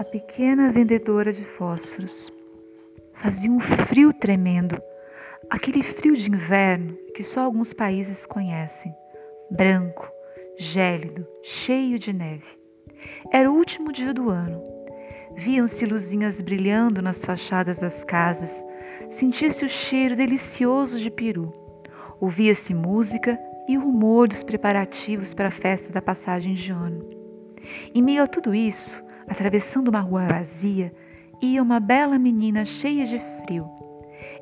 a pequena vendedora de fósforos. Fazia um frio tremendo, aquele frio de inverno que só alguns países conhecem, branco, gélido, cheio de neve. Era o último dia do ano. Viam-se luzinhas brilhando nas fachadas das casas, sentia-se o cheiro delicioso de peru, ouvia-se música e o rumor dos preparativos para a festa da passagem de ano. Em meio a tudo isso, Atravessando uma rua vazia, ia uma bela menina cheia de frio.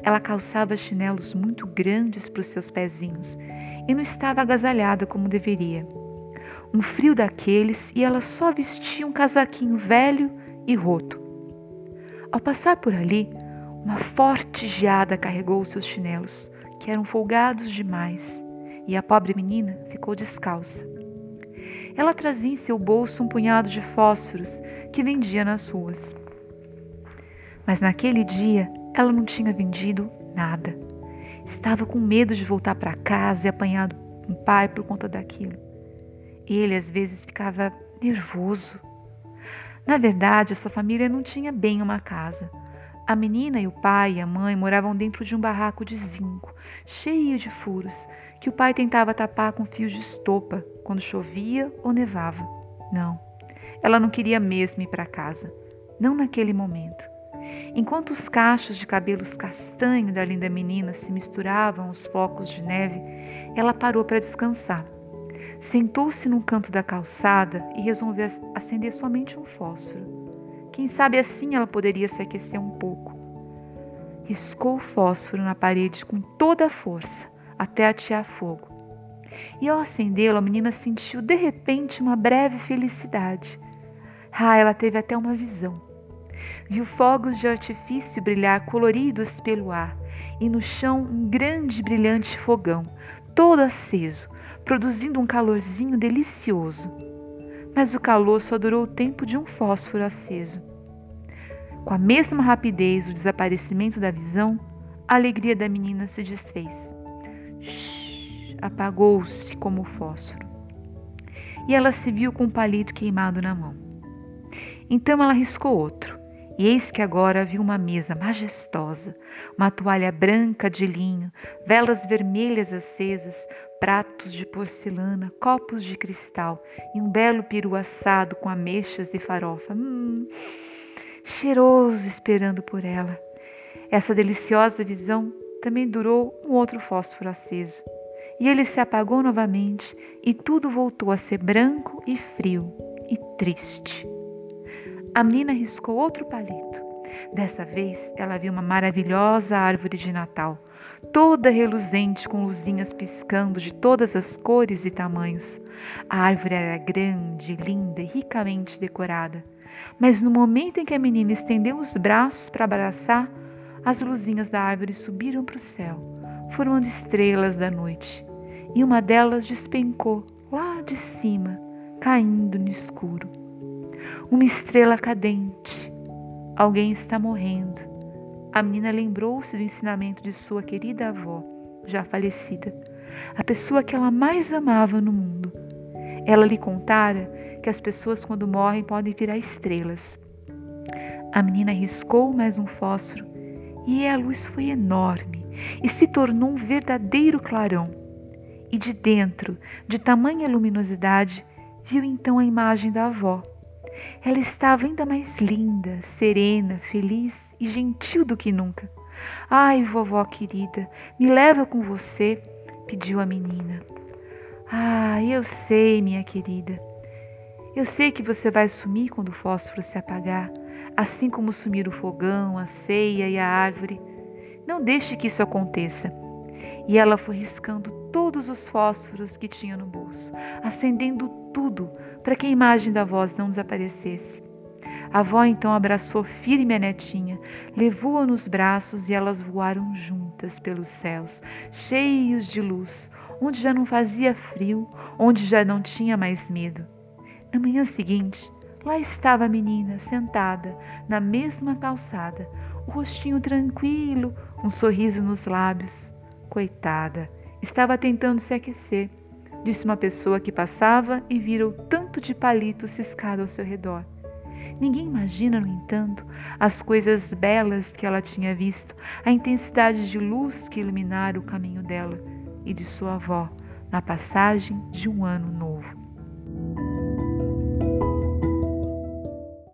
Ela calçava chinelos muito grandes para os seus pezinhos e não estava agasalhada como deveria. Um frio daqueles e ela só vestia um casaquinho velho e roto. Ao passar por ali, uma forte geada carregou os seus chinelos, que eram folgados demais, e a pobre menina ficou descalça. Ela trazia em seu bolso um punhado de fósforos que vendia nas ruas. Mas naquele dia ela não tinha vendido nada. Estava com medo de voltar para casa e apanhar um pai por conta daquilo. Ele às vezes ficava nervoso. Na verdade, a sua família não tinha bem uma casa. A menina e o pai e a mãe moravam dentro de um barraco de zinco, cheio de furos, que o pai tentava tapar com fios de estopa quando chovia ou nevava. Não, ela não queria mesmo ir para casa, não naquele momento. Enquanto os cachos de cabelos castanho da linda menina se misturavam aos flocos de neve, ela parou para descansar. Sentou-se num canto da calçada e resolveu acender somente um fósforo. Quem sabe assim ela poderia se aquecer um pouco. Riscou o fósforo na parede com toda a força até atear fogo. E ao acendê-lo, a menina sentiu de repente uma breve felicidade. Ah, ela teve até uma visão. Viu fogos de artifício brilhar coloridos pelo ar e no chão um grande brilhante fogão, todo aceso, produzindo um calorzinho delicioso. Mas o calor só durou o tempo de um fósforo aceso. Com a mesma rapidez do desaparecimento da visão, a alegria da menina se desfez apagou-se como o fósforo. E ela se viu com um palito queimado na mão. Então ela riscou outro, e eis que agora viu uma mesa majestosa, uma toalha branca de linho, velas vermelhas acesas, pratos de porcelana, copos de cristal e um belo peru assado com ameixas e farofa. Hum, cheiroso esperando por ela. Essa deliciosa visão também durou um outro fósforo aceso. E ele se apagou novamente e tudo voltou a ser branco e frio e triste. A menina riscou outro palito. Dessa vez ela viu uma maravilhosa árvore de Natal, toda reluzente com luzinhas piscando de todas as cores e tamanhos. A árvore era grande, linda e ricamente decorada. Mas no momento em que a menina estendeu os braços para abraçar, as luzinhas da árvore subiram para o céu, formando estrelas da noite, e uma delas despencou lá de cima, caindo no escuro. Uma estrela cadente. Alguém está morrendo. A menina lembrou-se do ensinamento de sua querida avó, já falecida, a pessoa que ela mais amava no mundo. Ela lhe contara que as pessoas, quando morrem, podem virar estrelas. A menina riscou mais um fósforo e a luz foi enorme e se tornou um verdadeiro clarão. E de dentro, de tamanha luminosidade, viu então a imagem da avó. Ela estava ainda mais linda, serena, feliz e gentil do que nunca. Ai, vovó querida, me leva com você, pediu a menina. Ah, eu sei, minha querida. Eu sei que você vai sumir quando o fósforo se apagar, assim como sumir o fogão, a ceia e a árvore. Não deixe que isso aconteça. E ela foi riscando todos os fósforos que tinha no bolso, acendendo tudo para que a imagem da voz não desaparecesse. A avó então abraçou firme a netinha, levou-a nos braços e elas voaram juntas pelos céus, cheios de luz, onde já não fazia frio, onde já não tinha mais medo. Na manhã seguinte, Lá estava a menina, sentada, na mesma calçada, o rostinho tranquilo, um sorriso nos lábios. Coitada, estava tentando se aquecer, disse uma pessoa que passava e vira o tanto de palito ciscado ao seu redor. Ninguém imagina, no entanto, as coisas belas que ela tinha visto, a intensidade de luz que iluminara o caminho dela e de sua avó na passagem de um ano novo.